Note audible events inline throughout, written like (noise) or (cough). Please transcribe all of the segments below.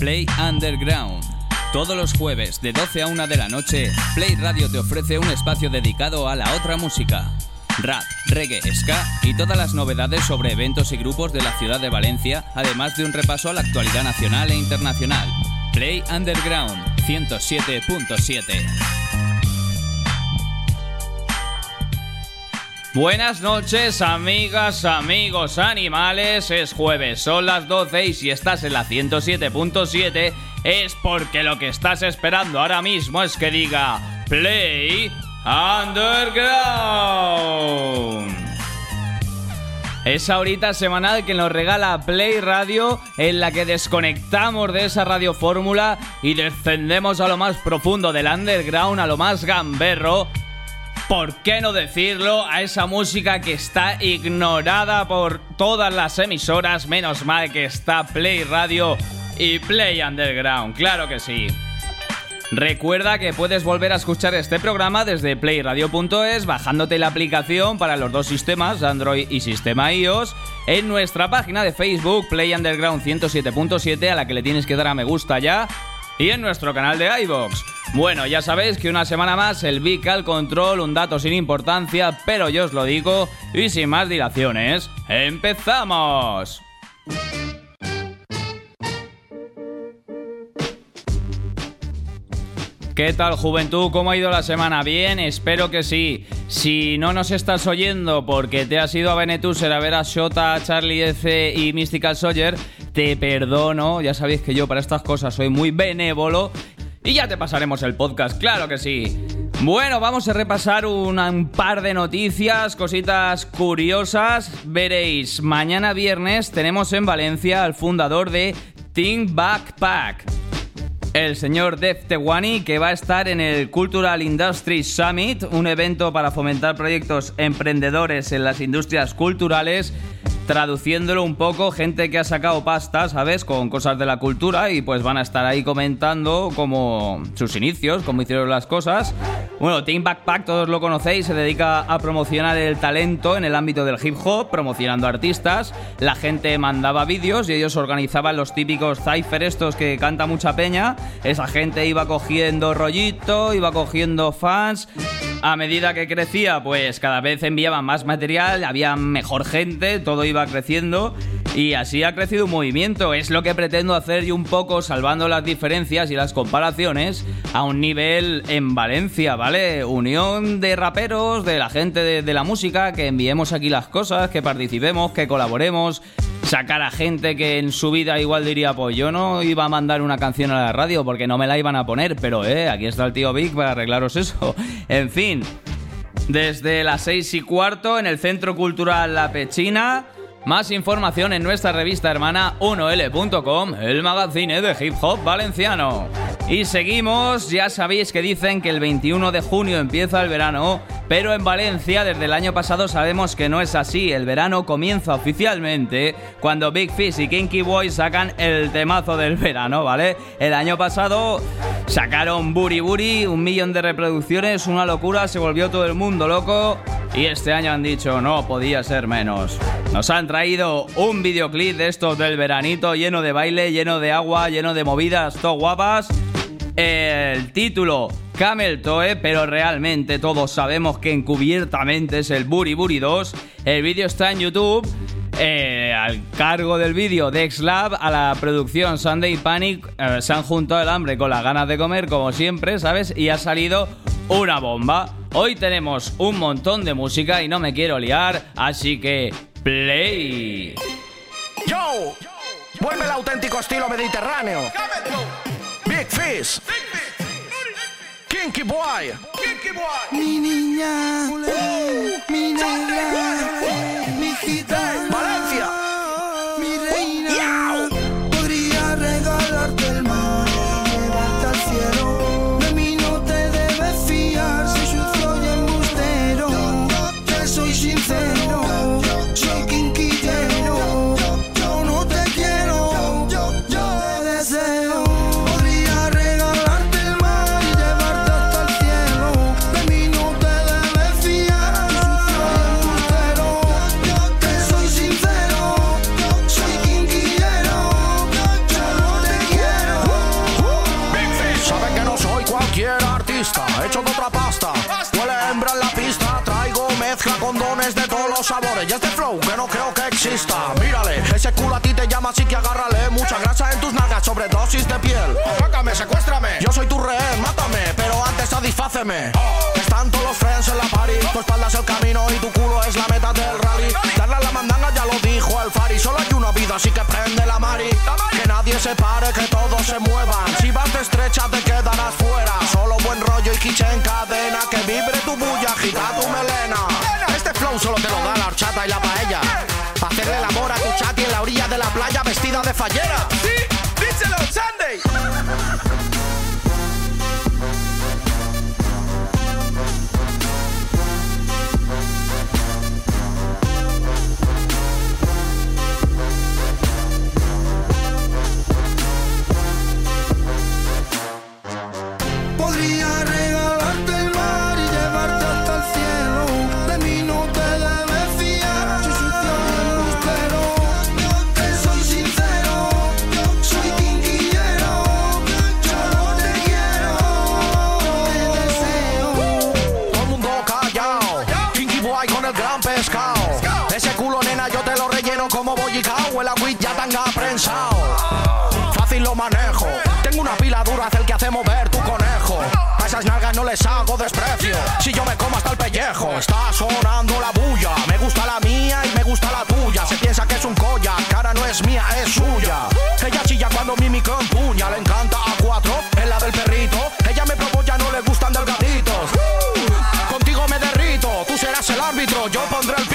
Play Underground. Todos los jueves de 12 a 1 de la noche, Play Radio te ofrece un espacio dedicado a la otra música. Rap, reggae, ska y todas las novedades sobre eventos y grupos de la ciudad de Valencia, además de un repaso a la actualidad nacional e internacional. Play Underground 107.7. Buenas noches, amigas, amigos, animales. Es jueves, son las 12 y si estás en la 107.7 es porque lo que estás esperando ahora mismo es que diga Play Underground. Esa horita semanal que nos regala Play Radio en la que desconectamos de esa radio fórmula y descendemos a lo más profundo del underground, a lo más gamberro ¿por qué no decirlo? A esa música que está ignorada por todas las emisoras, menos mal que está Play Radio y Play Underground, claro que sí. Recuerda que puedes volver a escuchar este programa desde playradio.es bajándote la aplicación para los dos sistemas, Android y sistema iOS, en nuestra página de Facebook Play Underground 107.7 a la que le tienes que dar a me gusta ya y en nuestro canal de iVoox. Bueno, ya sabéis que una semana más el Big al control, un dato sin importancia, pero yo os lo digo y sin más dilaciones, ¡empezamos! ¿Qué tal juventud? ¿Cómo ha ido la semana? Bien, espero que sí. Si no nos estás oyendo porque te has ido a Benetuser a ver a Shota, Charlie F y Mystical Soldier, te perdono. Ya sabéis que yo para estas cosas soy muy benévolo y ya te pasaremos el podcast, claro que sí. Bueno, vamos a repasar un par de noticias, cositas curiosas. Veréis, mañana viernes tenemos en Valencia al fundador de Think Backpack el señor Dev Tewani, que va a estar en el Cultural Industry Summit, un evento para fomentar proyectos emprendedores en las industrias culturales traduciéndolo un poco, gente que ha sacado pasta, ¿sabes? Con cosas de la cultura y pues van a estar ahí comentando como sus inicios, cómo hicieron las cosas. Bueno, Team Backpack, todos lo conocéis, se dedica a promocionar el talento en el ámbito del hip hop, promocionando artistas. La gente mandaba vídeos y ellos organizaban los típicos cypher estos que canta mucha peña. Esa gente iba cogiendo rollito, iba cogiendo fans. A medida que crecía, pues cada vez enviaban más material, había mejor gente, todo iba creciendo y así ha crecido un movimiento. Es lo que pretendo hacer yo un poco salvando las diferencias y las comparaciones a un nivel en Valencia, ¿vale? Unión de raperos, de la gente de, la música, que enviemos aquí las cosas, que participemos, que colaboremos sacar a gente que en su vida igual diría, pues yo no iba a mandar una canción a la radio porque no me la iban a poner, pero eh, aquí está el tío Vic para arreglaros eso. (laughs) En fin, desde las seis y cuarto en el Centro Cultural La Pechina. Más información en nuestra revista hermana 1L.com, el magazine de hip hop valenciano. Y seguimos, ya sabéis que dicen que el 21 de junio empieza el verano, pero en Valencia desde el año pasado sabemos que no es así. El verano comienza oficialmente cuando Big Fish y Kinky Boy sacan el temazo del verano, ¿vale? El año pasado sacaron Buri Buri, un millón de reproducciones, una locura, se volvió todo el mundo loco. Y este año han dicho, no podía ser menos. Nos han traído un videoclip de estos del veranito lleno de baile, lleno de agua, lleno de movidas, todo guapas. El título Camel Toe, pero realmente todos sabemos que encubiertamente es el Buri Buri 2. El vídeo está en YouTube. Eh, al cargo del vídeo de X-Lab, a la producción Sunday Panic, eh, se han juntado el hambre con las ganas de comer, como siempre, ¿sabes? Y ha salido una bomba. Hoy tenemos un montón de música y no me quiero liar, así que play. Yo, vuelve el auténtico estilo mediterráneo. Big Fish. Kinky Boy. Mi niña, mi negra, mi gitana, Y este flow que no creo que exista. Mírale, ese culo a ti te llama, así que agárrale. Mucha grasa en tus nalgas, sobredosis de piel. Atrácame, secuéstrame. Yo soy tu rehén, mátame, pero antes satisfáceme. Están todos los friends en la party. Tu espalda es el camino y tu culo es la meta del rally. Darle a la mandanga ya lo dijo el Fari. Solo hay una vida, así que prende la mari. Que nadie se pare, que todos se muevan. Si vas de estrecha, te quedarás fuera. Solo buen rollo y quiche en cadena. Que vibre tu bulla, agita tu melena. Solo te lo da la horchata y la paella. Pa' hacerle el amor a tu chati en la orilla de la playa vestida de fallera. Sí, díselo, Sunday. Desprecio. Si yo me como hasta el pellejo, está sonando la bulla. Me gusta la mía y me gusta la tuya. Se piensa que es un colla, cara no es mía, es suya. Ella chilla cuando mímico empuña, le encanta a cuatro, es la del perrito. Ella me probó, ya no le gustan delgaditos. Contigo me derrito, tú serás el árbitro, yo pondré el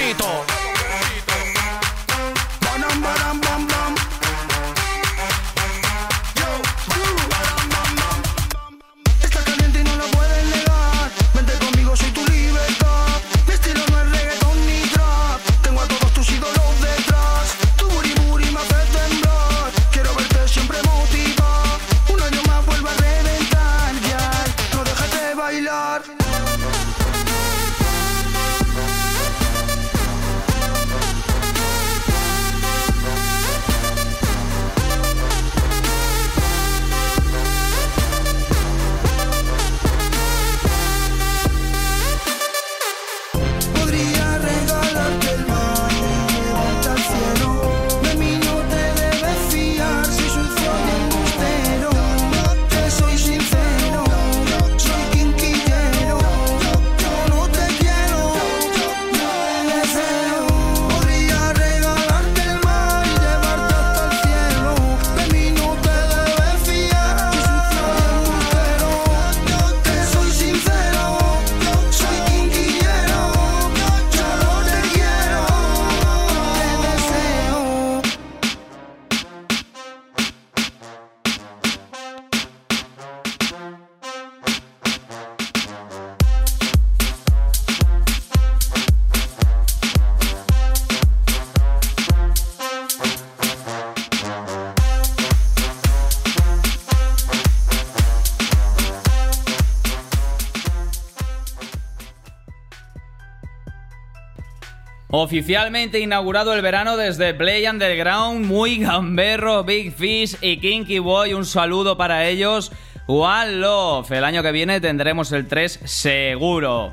Oficialmente inaugurado el verano desde Play Underground, muy gamberro, Big Fish y Kinky Boy, un saludo para ellos. One Love, el año que viene tendremos el 3 seguro.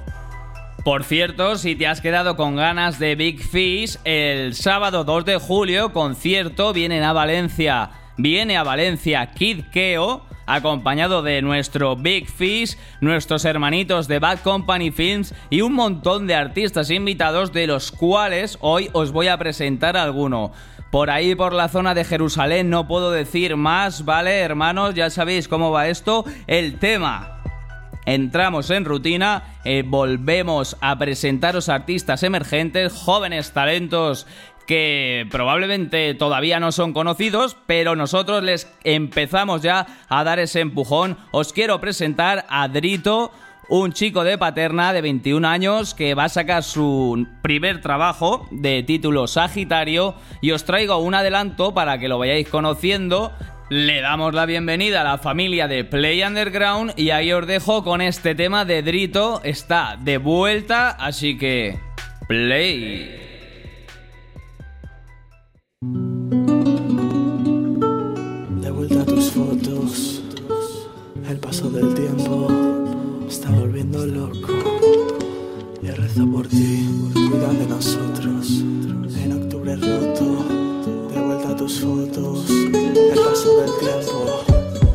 Por cierto, si te has quedado con ganas de Big Fish, el sábado 2 de julio, concierto, vienen a Valencia. Viene a Valencia Kid Keo, acompañado de nuestro Big Fish, nuestros hermanitos de Bad Company Films y un montón de artistas invitados, de los cuales hoy os voy a presentar alguno. Por ahí, por la zona de Jerusalén, no puedo decir más, ¿vale, hermanos? Ya sabéis cómo va esto. El tema entramos en rutina, eh, volvemos a presentaros artistas emergentes, jóvenes talentos que probablemente todavía no son conocidos, pero nosotros les empezamos ya a dar ese empujón. Os quiero presentar a Drito, un chico de Paterna de 21 años que va a sacar su primer trabajo de título Sagitario y os traigo un adelanto para que lo vayáis conociendo. Le damos la bienvenida a la familia de Play Underground y ahí os dejo con este tema de Drito. Está de vuelta, así que... Play. De vuelta a tus fotos. El paso del tiempo está volviendo loco. Y rezo por ti, cuida de nosotros. En octubre roto, de vuelta a tus fotos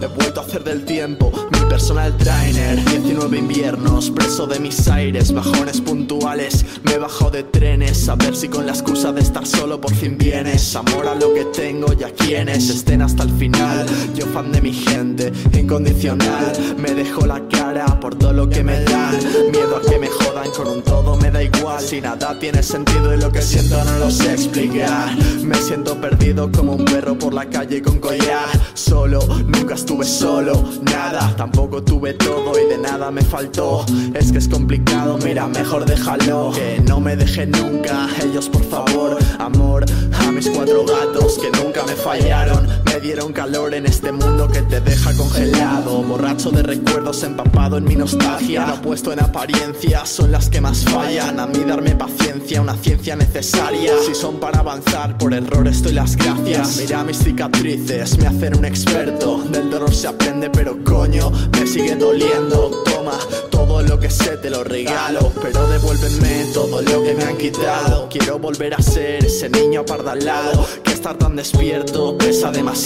He vuelto a hacer del tiempo mi personal trainer. 19 inviernos, preso de mis aires Bajones puntuales, me he bajado de trenes A ver si con la excusa de estar solo por fin vienes. Amor a lo que tengo y a quienes estén hasta el final. Yo fan de mi gente, incondicional Me dejo la cara por todo lo que me dan Miedo a que me jodan con un todo me da igual. Si nada tiene sentido y lo que siento no lo sé explicar. Me siento perdido como un perro por la calle con collar. Solo, nunca estuve solo, nada. Tampoco tuve todo y de nada me faltó. Es que es complicado, mira, mejor déjalo. Que no me dejen nunca, ellos por favor Amor a mis cuatro gatos que nunca me fallaron Me dieron calor en este mundo que te deja congelado. Borracho de recuerdos, empapado en mi nostalgia. No puesto en apariencia, son las que más fallan. A mí darme paciencia, una ciencia necesaria. Si son para avanzar, por error estoy las gracias. Mira mis cicatrices, me hacen un experto. Del dolor se aprende, pero coño, me sigue doliendo. Toma todo lo que sé, te lo regalo. Pero devuélveme todo lo que me han quitado. Quiero volver a ser ese niño apardalado Que estar tan despierto pesa demasiado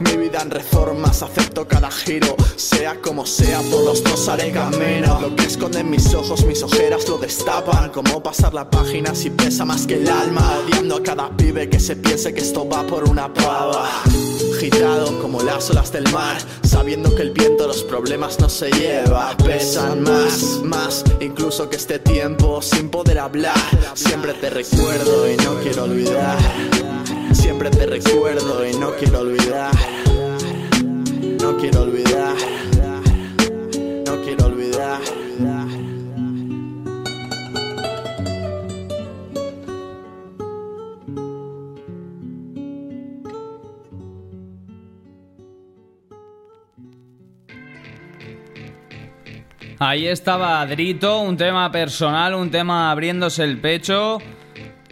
Mi vida en reformas, acepto cada giro Sea como sea, por los dos haré camino. Lo que esconden mis ojos, mis ojeras lo destapan Como pasar la página si pesa más que el alma Odiando a cada pibe que se piense que esto va por una pava. Agitado como las olas del mar Sabiendo que el viento los problemas no se lleva. Pesan más, más Incluso que este tiempo sin poder hablar. Siempre te recuerdo y no quiero olvidar Siempre te recuerdo y no quiero olvidar. No quiero olvidar. No quiero olvidar. Ahí estaba Drito, un tema personal, un tema abriéndose el pecho.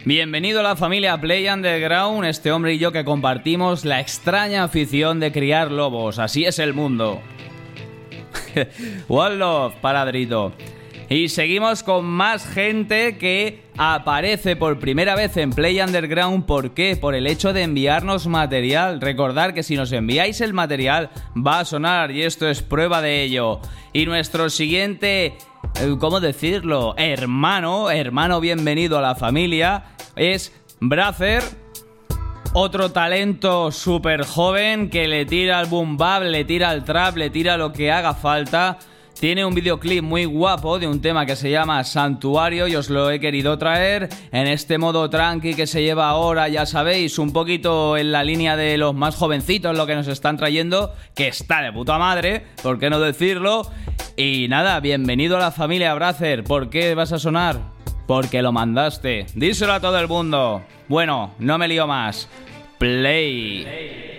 Bienvenido a la familia Play Underground, este hombre y yo que compartimos la extraña afición de criar lobos. Así es el mundo. (laughs) One love para Drito. Y seguimos con más gente que aparece por primera vez en Play Underground. ¿Por qué? Por el hecho de enviarnos material. Recordar que si nos enviáis el material va a sonar y esto es prueba de ello. Y nuestro siguiente, ¿cómo decirlo? Hermano, hermano bienvenido a la familia, es Bracer. Otro talento súper joven que le tira al boom le tira al trap, le tira lo que haga falta. Tiene un videoclip muy guapo de un tema que se llama Santuario y os lo he querido traer en este modo tranqui que se lleva ahora, ya sabéis, un poquito en la línea de los más jovencitos lo que nos están trayendo, que está de puta madre, ¿por qué no decirlo? Y nada, bienvenido a la familia Bracer, ¿por qué vas a sonar? Porque lo mandaste, díselo a todo el mundo. Bueno, no me lío más. Play. Can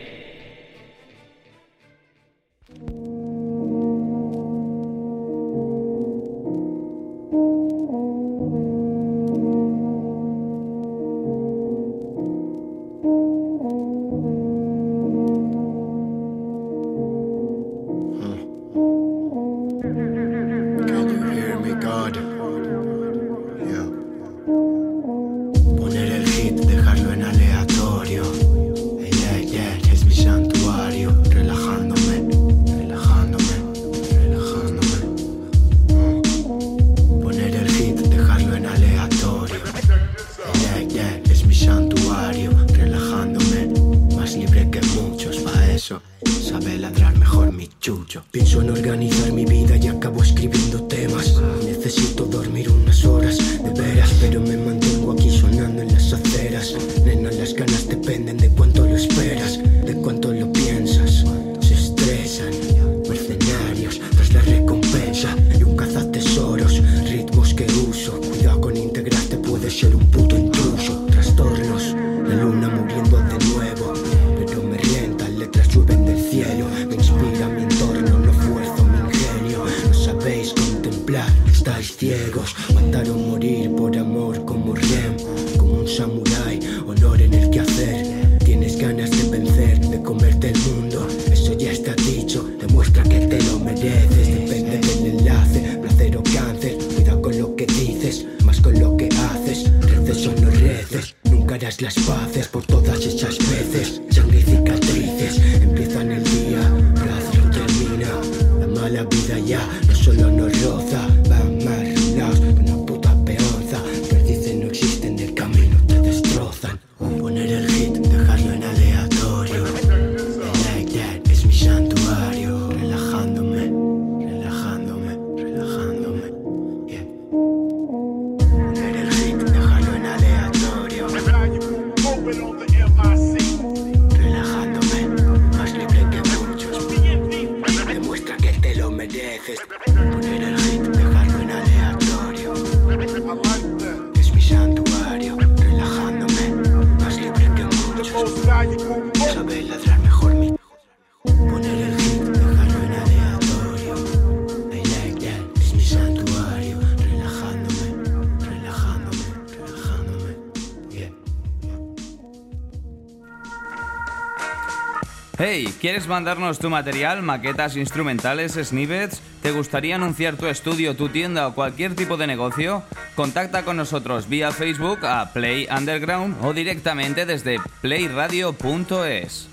mandarnos tu material, maquetas, instrumentales, snippets? ¿Te gustaría anunciar tu estudio, tu tienda o cualquier tipo de negocio? Contacta con nosotros vía Facebook a Play Underground o directamente desde playradio.es.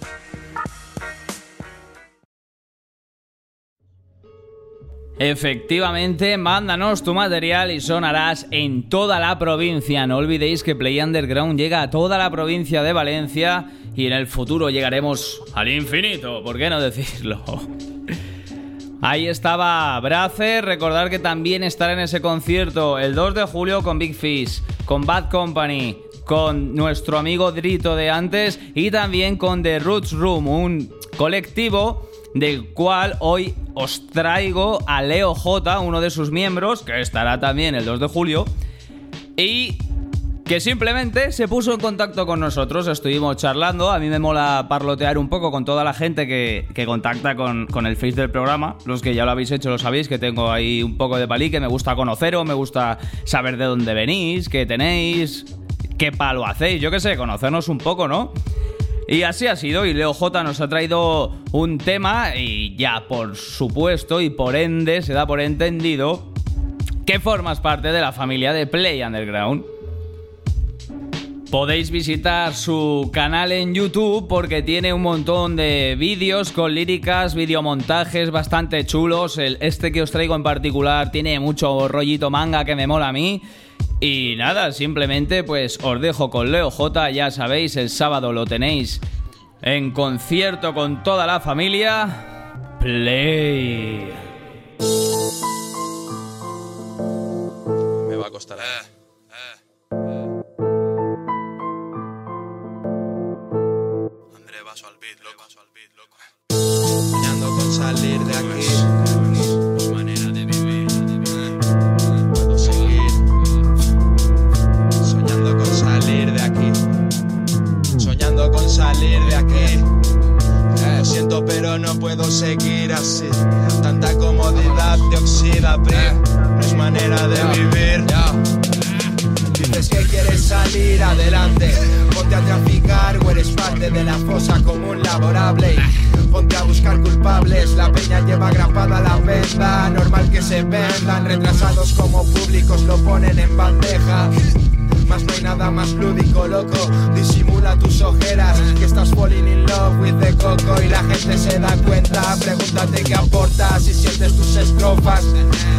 Efectivamente, mándanos tu material y sonarás en toda la provincia. No olvidéis que Play Underground llega a toda la provincia de Valencia y en el futuro llegaremos al infinito, ¿por qué no decirlo? (laughs) Ahí estaba Bracer, recordar que también estará en ese concierto el 2 de julio con Big Fish, con Bad Company, con nuestro amigo Drito de antes y también con The Roots Room, un colectivo del cual hoy os traigo a Leo J, uno de sus miembros, que estará también el 2 de julio, y que simplemente se puso en contacto con nosotros, estuvimos charlando, a mí me mola parlotear un poco con toda la gente que, que contacta con, con, el face del programa, los que ya lo habéis hecho lo sabéis, que tengo ahí un poco de palí, que me gusta conoceros, me gusta saber de dónde venís, qué tenéis, qué palo hacéis, yo qué sé, conocernos un poco, ¿no? Y así ha sido, y Leo J nos ha traído un tema, y ya por supuesto y por ende se da por entendido que formas parte de la familia de Play Underground. Podéis visitar su canal en YouTube porque tiene un montón de vídeos con líricas, videomontajes bastante chulos. El, este que os traigo en particular tiene mucho rollito manga que me mola a mí. Y nada, simplemente pues os dejo con Leo J, ya sabéis, el sábado lo tenéis en concierto con toda la familia. Play. Me va a costar. Eh. Soñando con salir de aquí. Aquí. Lo siento, pero no puedo seguir así. Tanta comodidad te oxida, pero no es manera de vivir. Dices que quieres salir adelante, ponte a traficar o eres parte de la fosa común laborable. Ponte a buscar culpables, la peña lleva agrapada la venda. Normal que se vendan, retrasados como públicos lo ponen en bandeja. Más no hay nada más lúdico, loco. Disimula tus ojeras, que estás falling in love with the coco y la gente se da cuenta. Pregúntate qué aportas si sientes tus estrofas.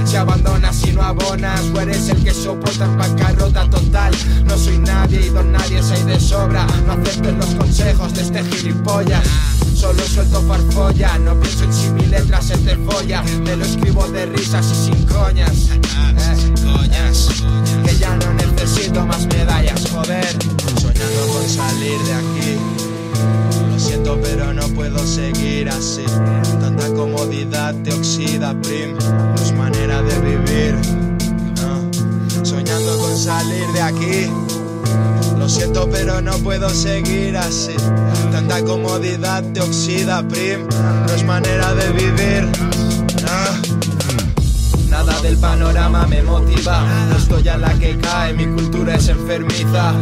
Si abandonas y no abonas, o eres el que soporta en bancarrota total. No soy nadie y don nadie hay de sobra. No aceptes los consejos de este gilipollas. Solo suelto farfolla, no pienso en si mi letra se te folla. Me lo escribo de risas y sin coñas. Eh, coñas. Que ya no necesito más medallas, joder. Soñando con salir de aquí. Lo siento, pero no puedo seguir así. Tanta comodidad te oxida, prim. No es manera de vivir. No. Soñando con salir de aquí. Lo siento, pero no puedo seguir así. Tanta comodidad te oxida, prim. No es manera de vivir. No. Nada del panorama me motiva. No estoy a la que cae, mi cultura es enfermiza.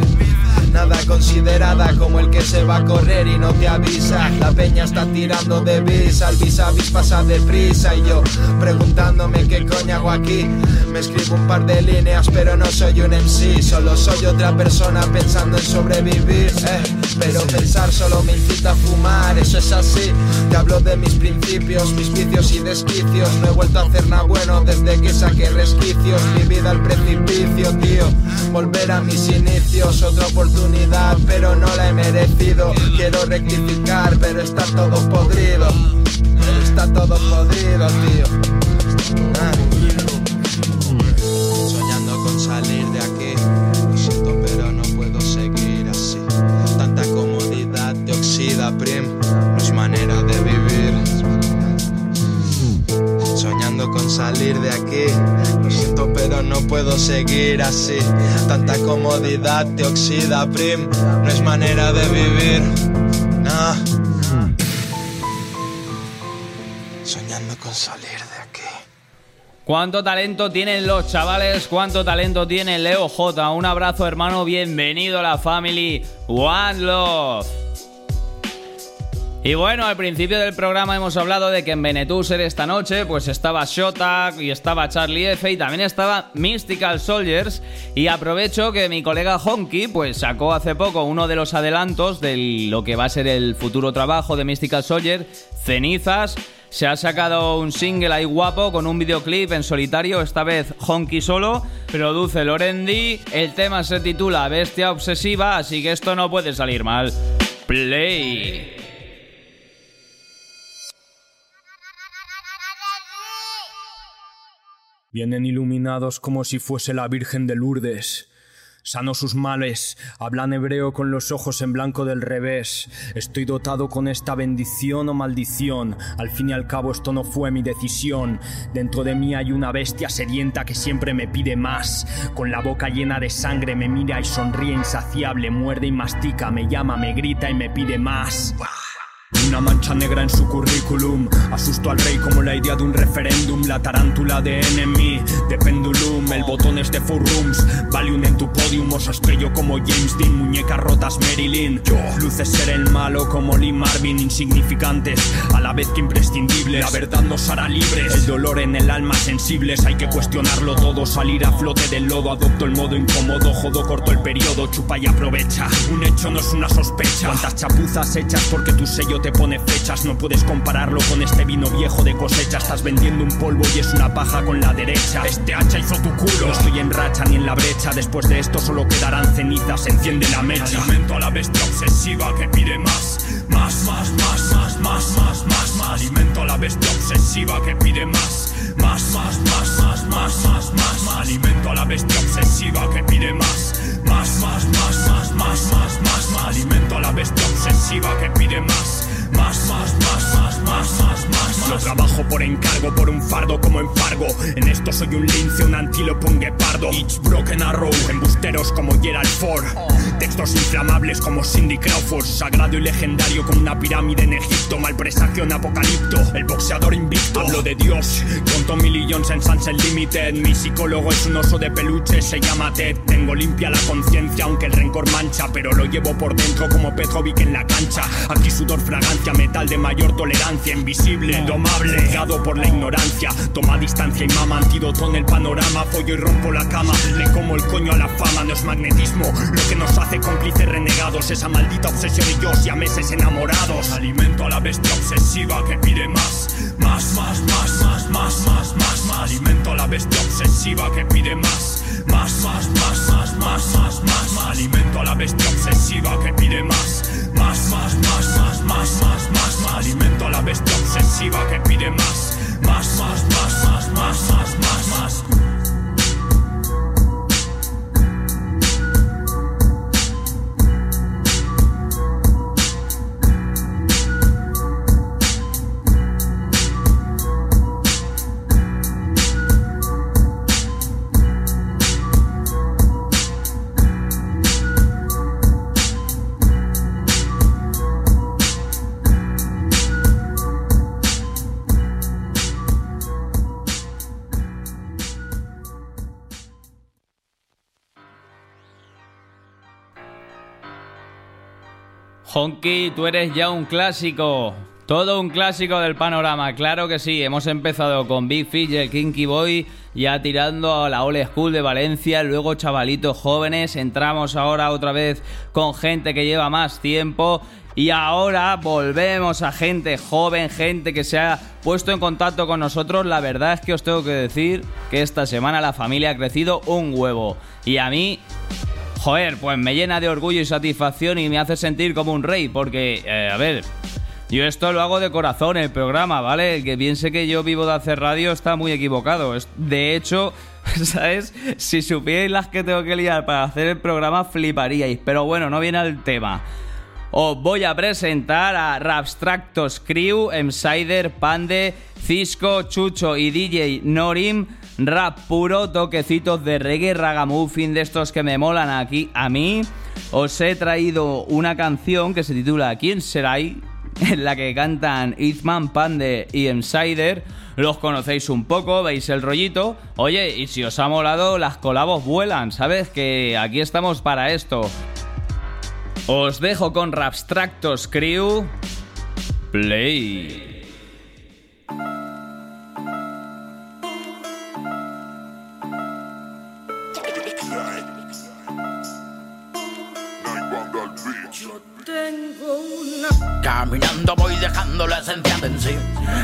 Nada considerada como el que se va a correr y no te avisa. La peña está tirando de bis, al vis a vis pasa deprisa. Y yo preguntándome qué coño hago aquí. Me escribo un par de líneas, pero no soy un MC. Solo soy otra persona pensando en sobrevivir. Eh, pero pensar solo me incita a fumar, eso es así. Te hablo de mis principios, mis vicios y desquicios. No he vuelto a hacer nada bueno desde que saqué resquicios. Mi vida al precipicio, tío. Volver a mis inicios, otra oportunidad, pero no la he merecido. Quiero rectificar, pero está todo podrido. Está todo podrido, tío. Seguir así. Tanta comodidad te oxida, prim. No es manera de vivir. No. Soñando con salir de aquí. ¿Cuánto talento tienen los chavales? ¿Cuánto talento tiene Leo J? Un abrazo hermano, bienvenido a la family One Love. Y bueno, al principio del programa hemos hablado de que en Benetuser esta noche pues estaba Shotak y estaba Charlie F y también estaba Mystical Soldiers y aprovecho que mi colega Honky pues sacó hace poco uno de los adelantos de lo que va a ser el futuro trabajo de Mystical Soldier, Cenizas. Se ha sacado un single ahí guapo con un videoclip en solitario, esta vez Honky solo, produce Lorendi, el tema se titula Bestia Obsesiva, así que esto no puede salir mal. Play. Vienen iluminados como si fuese la Virgen de Lourdes. Sano sus males, hablan hebreo con los ojos en blanco del revés. Estoy dotado con esta bendición o maldición. Al fin y al cabo esto no fue mi decisión. Dentro de mí hay una bestia sedienta que siempre me pide más. Con la boca llena de sangre me mira y sonríe insaciable, muerde y mastica, me llama, me grita y me pide más. Una mancha negra en su currículum. Asusto al rey como la idea de un referéndum. La tarántula de enemy De pendulum. El botón es de full rooms. Valium en tu podium Os estrello como James Dean. Muñecas rotas Marilyn. Yo. Luces ser el malo como Lee Marvin. Insignificantes A la vez que imprescindibles. La verdad nos hará libres. El dolor en el alma sensibles. Hay que cuestionarlo todo. Salir a flote del lodo. Adopto el modo incómodo. Jodo corto el periodo. Chupa y aprovecha. Un hecho no es una sospecha. Cuántas chapuzas hechas porque tu sello te pone fechas, no puedes compararlo con este vino viejo de cosecha. Estás vendiendo un polvo y es una paja con la derecha. Este hacha hizo tu culo. No estoy en racha ni en la brecha. Después de esto solo quedarán cenizas. Enciende la mecha. Alimento a la bestia obsesiva que pide más. Más, más, más, más, más, más, más. Alimento a la bestia obsesiva que pide más. Más, más, más, más, más, más, más. Alimento a la bestia obsesiva que pide. Más, más, más, más, más, más, más, más. Alimento a la bestia obsesiva que pide más. Más, más, más, más, Yo trabajo por encargo, por un fardo como en Fargo. En esto soy un lince, un antílope, un guepardo. Each broken arrow, embusteros como Gerald Ford. Textos inflamables como Cindy Crawford. Sagrado y legendario como una pirámide en Egipto. Mal presagio en Apocalipto. El boxeador invicto. Hablo de Dios. Conto millions en Sunset Limited. Mi psicólogo es un oso de peluche, se llama Ted. Tengo limpia la conciencia, aunque el rencor mancha. Pero lo llevo por dentro como Petrovic en la cancha. Aquí sudor fragancia, metal de mayor tolerancia. Invisible, domable, cegado por la ignorancia. Toma distancia y mama, antídoto en el panorama. Follo y rompo la cama. Le como el coño a la fama, no es magnetismo. Lo que nos hace cómplices renegados. Esa maldita obsesión y yo y a meses enamorados. Alimento a la bestia obsesiva que pide más. Más, más, más, más, más, más, más, más. Alimento a la bestia obsesiva que pide más. Más, más, más, más, más, más, más, más. Alimento a la bestia obsesiva que pide más. Más, más, más, más, más, más, más, más. Alimento a la bestia obsesiva que pide más. Más, más, más, más, más, más, más, más. Tú eres ya un clásico. Todo un clásico del panorama, claro que sí. Hemos empezado con Big Fish y el Kinky Boy, ya tirando a la Old School de Valencia, luego chavalitos jóvenes. Entramos ahora otra vez con gente que lleva más tiempo. Y ahora volvemos a gente joven, gente que se ha puesto en contacto con nosotros. La verdad es que os tengo que decir que esta semana la familia ha crecido un huevo. Y a mí joder, pues me llena de orgullo y satisfacción y me hace sentir como un rey, porque, eh, a ver, yo esto lo hago de corazón, el programa, ¿vale? Que piense que yo vivo de hacer radio está muy equivocado. De hecho, (laughs) ¿sabes? Si supierais las que tengo que liar para hacer el programa, fliparíais. Pero bueno, no viene al tema. Os voy a presentar a Rabstractos Crew, Emsider, Pande, Cisco, Chucho y DJ Norim. Rap puro, toquecitos de reggae, ragamuffin de estos que me molan aquí a mí. Os he traído una canción que se titula ¿Quién será? (laughs) en la que cantan Eatman, Pande y Emsider. Los conocéis un poco, veis el rollito. Oye, y si os ha molado, las colabos vuelan, ¿sabes? Que aquí estamos para esto. Os dejo con Rabstractos Crew. Play. Caminando voy dejando la esencia de en sí.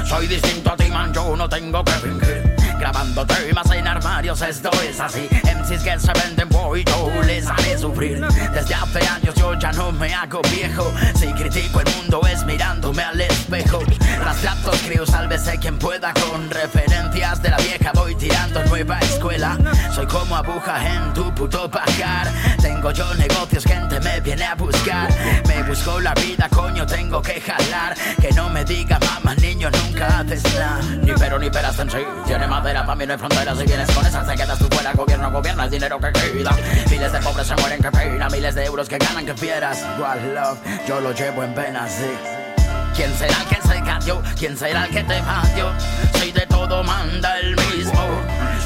Soy distinto a ti, man, yo no tengo que fingir. Grabando temas en armarios, esto es así. MCs que se venden, voy, yo les haré sufrir. Desde hace años yo ya no me hago viejo. Si critico el mundo es mirándome al espejo. Rastratos crew, sálvese quien pueda. Con referencias de la vieja voy tirando nueva escuela. Soy como aguja en tu puto pajar. Tengo yo negocios, gente me viene a buscar. Me busco la vida, coño, tengo que jalar. Que no me diga mamá, niño, nunca haces nada. Ni pero ni peras en sí. Tiene para mí no hay fronteras. Si vienes con esas, te quedas tú fuera. Gobierno, gobierna el dinero que queda. Miles de pobres se mueren, que pena. Miles de euros que ganan, que fieras. Igual love, yo lo llevo en pena, sí. ¿Quién será el que se cayó? ¿Quién será el que te falló? Si de todo manda el mismo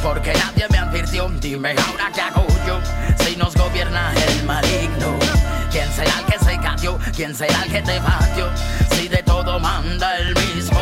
Porque nadie me advirtió Dime ahora qué hago yo Si nos gobierna el maligno ¿Quién será el que se cayó? ¿Quién será el que te falló? Si de todo manda el mismo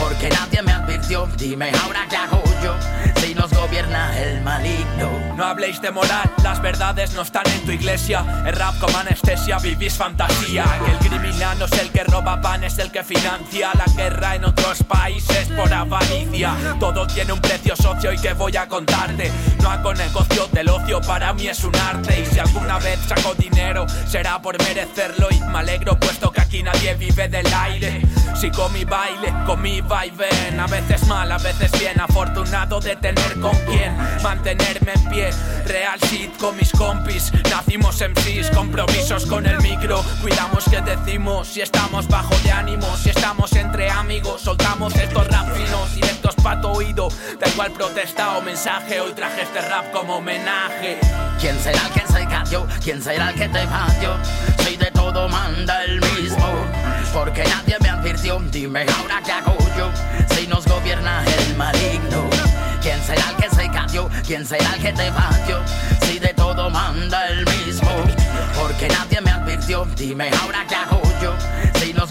Porque nadie me advirtió Dime ahora qué hago yo Si nos gobierna el maligno No habléis de moral, las verdades no están en tu iglesia. El rap como anestesia, vivís fantasía. Que el criminal no es el que roba pan, es el que financia la guerra en otros países por avaricia. Todo tiene un precio socio y que voy a contarte. No hago negocio del ocio, para mí es un arte. Y si alguna vez saco dinero, será por merecerlo. Y me alegro puesto que aquí nadie vive del aire. Si con mi baile, con mi a veces mal, a veces bien. Afortunado de tener con quien mantenerme en pie. Real shit con mis compis, nacimos MCs, compromisos con el micro. Cuidamos que decimos si estamos bajo de ánimo, si estamos entre amigos, soltamos estos rap finos, directos pa' tu oído. Da igual protesta o mensaje, hoy traje este rap como homenaje. ¿Quién será el que se cayó? ¿Quién será el que te falló? Si de todo manda el mismo Porque nadie me advirtió Dime ahora qué hago yo Si nos gobierna el maligno ¿Quién será el que se cayó? ¿Quién será el que te falló? Si de todo manda el mismo Porque nadie me advirtió Dime ahora qué hago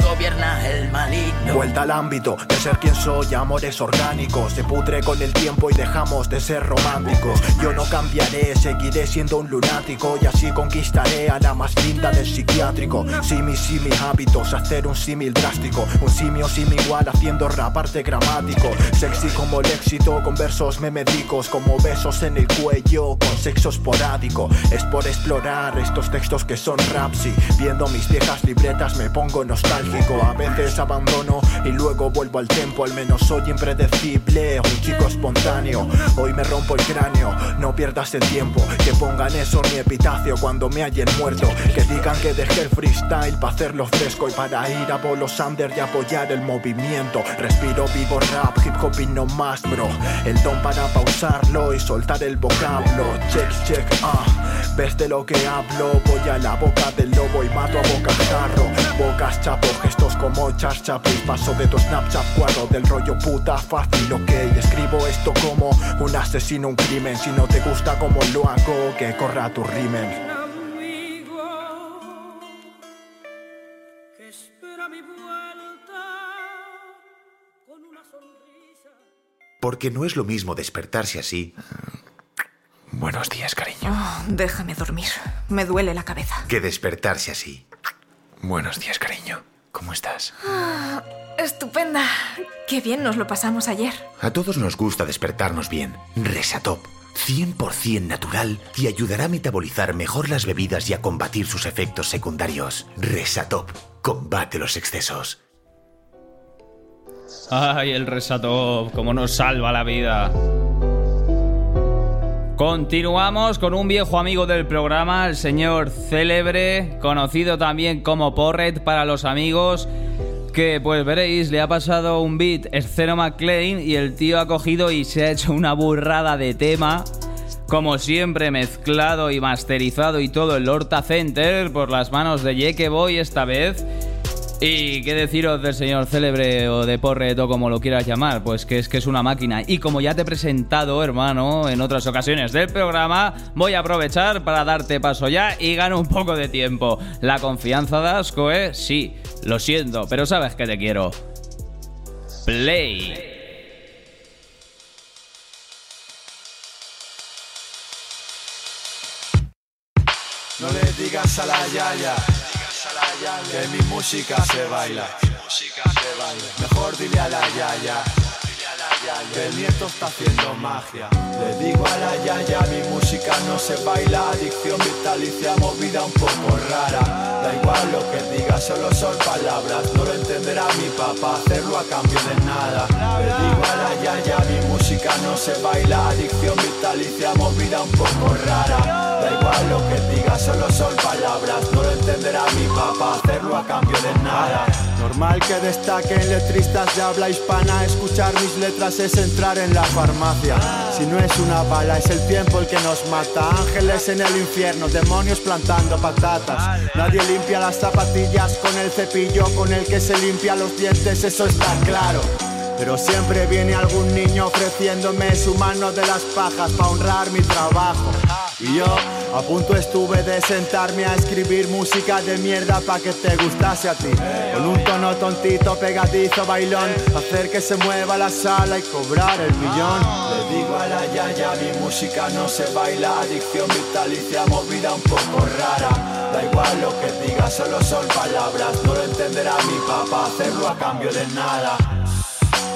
gobierna el maligno Vuelta al ámbito de ser quien soy, amores orgánicos. Se pudre con el tiempo y dejamos de ser románticos. Yo no cambiaré, seguiré siendo un lunático y así conquistaré a la más linda del psiquiátrico. Simi, simi hábitos, hacer un símil drástico. Un simio sim igual haciendo rap arte gramático. Sexy como el éxito, con versos memedicos, como besos en el cuello, con sexo esporádico. Es por explorar estos textos que son raps y viendo mis viejas libretas me pongo nostálgico. A veces abandono y luego vuelvo al tempo. Al menos soy impredecible, un chico espontáneo. Hoy me rompo el cráneo, no pierdas el tiempo. Que pongan eso en mi epitafio cuando me hayan muerto. Que digan que dejé el freestyle para hacerlo fresco y para ir a bolos under y apoyar el movimiento. Respiro vivo rap, hip hop y no más, bro. El don para pausarlo y soltar el vocablo. Check, check, ah. ¿Ves de lo que hablo? Voy a la boca del lobo y mato a bocajarro. Bocas chapo, gestos como Charles Chaplin. Paso de tu Snapchat cuadro del rollo puta fácil, ok. Escribo esto como un asesino, un crimen. Si no te gusta como lo hago, que corra tu rimen. que espera mi vuelta con una sonrisa. Porque no es lo mismo despertarse así Buenos días, cariño. Oh, déjame dormir. Me duele la cabeza. que despertarse así. Buenos días, cariño. ¿Cómo estás? Ah, estupenda. Qué bien nos lo pasamos ayer. A todos nos gusta despertarnos bien. Resatop, 100% natural, te ayudará a metabolizar mejor las bebidas y a combatir sus efectos secundarios. Resatop, combate los excesos. Ay, el Resatop, cómo nos salva la vida. Continuamos con un viejo amigo del programa, el señor Célebre, conocido también como Porret para los amigos, que pues veréis, le ha pasado un beat Esceno McLean y el tío ha cogido y se ha hecho una burrada de tema, como siempre mezclado y masterizado y todo el Horta Center por las manos de Yeke Boy esta vez. Y qué deciros del señor célebre o de Porret o como lo quieras llamar, pues que es que es una máquina. Y como ya te he presentado, hermano, en otras ocasiones del programa, voy a aprovechar para darte paso ya y gano un poco de tiempo. La confianza de Asco, ¿eh? Sí, lo siento, pero sabes que te quiero. Play. No le digas a la yaya que mi música se baila. Mejor dile a la yaya que el nieto está haciendo magia. Le digo a la yaya, mi música no se baila, adicción vitalicia, movida un poco rara. Da igual lo que diga, solo son palabras, no lo entenderá mi papá, hacerlo a cambio de nada. Le digo a la yaya, mi música no se baila, adicción vitalicia, movida un poco rara. Lo que diga, solo son palabras, no lo entenderá mi papá, hacerlo a cambio de nada. Normal que destaquen letristas de habla hispana, escuchar mis letras es entrar en la farmacia. Si no es una bala, es el tiempo el que nos mata. Ángeles en el infierno, demonios plantando patatas. Nadie limpia las zapatillas con el cepillo con el que se limpia los dientes, eso está claro. Pero siempre viene algún niño ofreciéndome su mano de las pajas para honrar mi trabajo. Y yo a punto estuve de sentarme a escribir música de mierda pa' que te gustase a ti. Con un tono tontito, pegadizo, bailón, hacer que se mueva la sala y cobrar el millón. Le digo a la yaya, mi música no se baila, adicción vitalicia, movida un poco rara. Da igual lo que diga, solo son palabras, no lo entenderá mi papá, hacerlo a cambio de nada.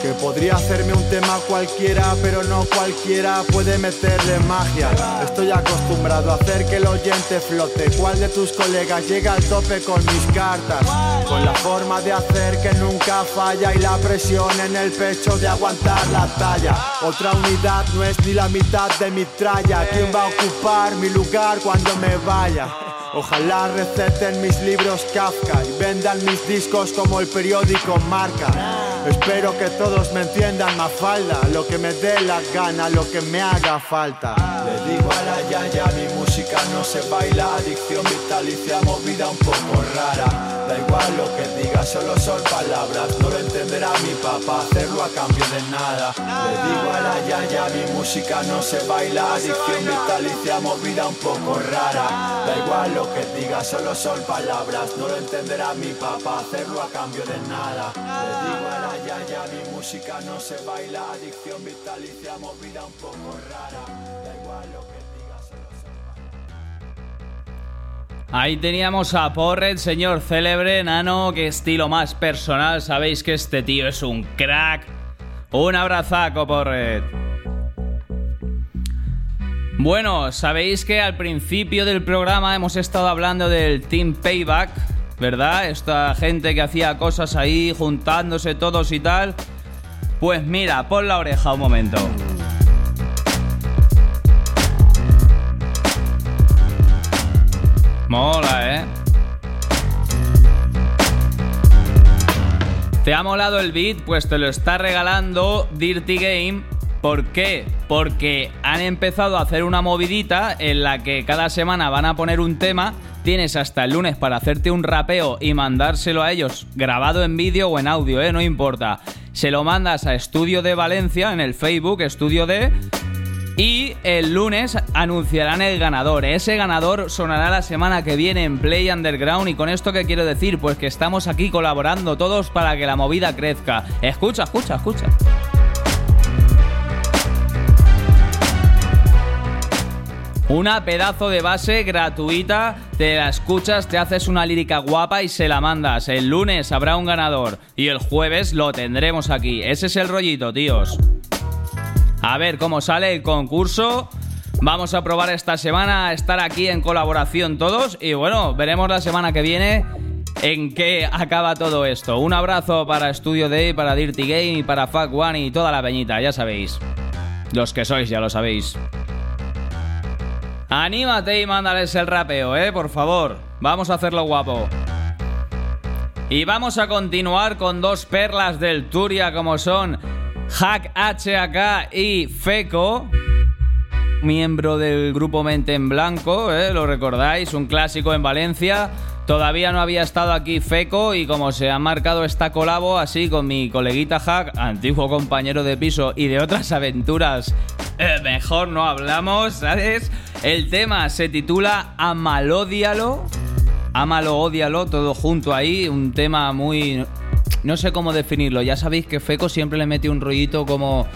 Que podría hacerme un tema cualquiera, pero no cualquiera puede meterle magia. Estoy acostumbrado a hacer que el oyente flote. ¿Cuál de tus colegas llega al tope con mis cartas? Con la forma de hacer que nunca falla y la presión en el pecho de aguantar la talla. Otra unidad no es ni la mitad de mi tralla. ¿Quién va a ocupar mi lugar cuando me vaya? Ojalá receten mis libros Kafka y vendan mis discos como el periódico Marca. Espero que todos me entiendan Mafalda, lo que me dé la gana, lo que me haga falta. Le digo a la mi música no se baila, adicción vitalicia, movida un poco rara. Da igual lo que diga, solo son palabras, no lo entenderá mi papá, hacerlo a cambio de nada. Le digo a la yaya, mi música no se baila, adicción vitalicia, movida un poco rara. Da igual lo que diga, solo son palabras, no lo entenderá mi papá, hacerlo a cambio de nada. Le digo a la yaya, mi música no se baila, adicción vitalicia, movida un poco rara. Da igual lo que Ahí teníamos a Porret, señor célebre, nano, qué estilo más personal. Sabéis que este tío es un crack. Un abrazaco, Porret. Bueno, sabéis que al principio del programa hemos estado hablando del Team Payback, ¿verdad? Esta gente que hacía cosas ahí, juntándose todos y tal. Pues mira, pon la oreja un momento. Mola, ¿eh? ¿Te ha molado el beat? Pues te lo está regalando Dirty Game. ¿Por qué? Porque han empezado a hacer una movidita en la que cada semana van a poner un tema. Tienes hasta el lunes para hacerte un rapeo y mandárselo a ellos grabado en vídeo o en audio, ¿eh? No importa. Se lo mandas a Estudio de Valencia en el Facebook, Estudio de... Y el lunes anunciarán el ganador. Ese ganador sonará la semana que viene en Play Underground. ¿Y con esto qué quiero decir? Pues que estamos aquí colaborando todos para que la movida crezca. Escucha, escucha, escucha. Una pedazo de base gratuita, te la escuchas, te haces una lírica guapa y se la mandas. El lunes habrá un ganador y el jueves lo tendremos aquí. Ese es el rollito, tíos. A ver cómo sale el concurso. Vamos a probar esta semana a estar aquí en colaboración todos y bueno, veremos la semana que viene en qué acaba todo esto. Un abrazo para Studio Day, para Dirty Game y para Fuck One y toda la peñita, ya sabéis. Los que sois, ya lo sabéis. Anímate y mándales el rapeo, eh, por favor. Vamos a hacerlo guapo. Y vamos a continuar con dos perlas del Turia como son Hack HAK y Feco, miembro del grupo Mente en Blanco, ¿eh? lo recordáis, un clásico en Valencia. Todavía no había estado aquí Feco y como se ha marcado esta colabo así con mi coleguita Hack, antiguo compañero de piso y de otras aventuras, eh, mejor no hablamos, ¿sabes? El tema se titula Amalódialo. Amalo, odialo, todo junto ahí. Un tema muy. No sé cómo definirlo. Ya sabéis que Feco siempre le mete un rollito como.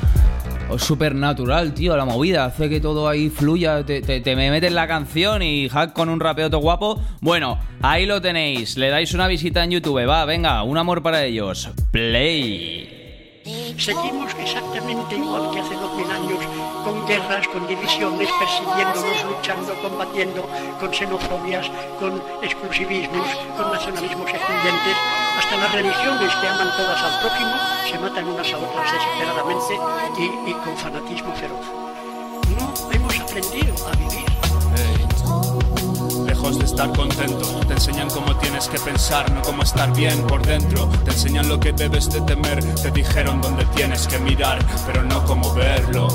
Supernatural, tío, la movida. Hace que todo ahí fluya. Te, te, me metes la canción y hack con un rapeo todo guapo. Bueno, ahí lo tenéis. Le dais una visita en YouTube. Va, venga, un amor para ellos. Play. Seguimos exactamente igual que hace dos mil años, con guerras, con divisiones, persiguiéndonos, luchando, combatiendo, con xenofobias, con exclusivismos, con nacionalismos excluyentes, hasta las religiones que aman todas al prójimo se matan unas a otras desesperadamente y, y con fanatismo feroz. No hemos aprendido a vivir. De estar contento, te enseñan cómo tienes que pensar, no cómo estar bien por dentro. Te enseñan lo que debes de temer, te dijeron dónde tienes que mirar, pero no cómo verlo.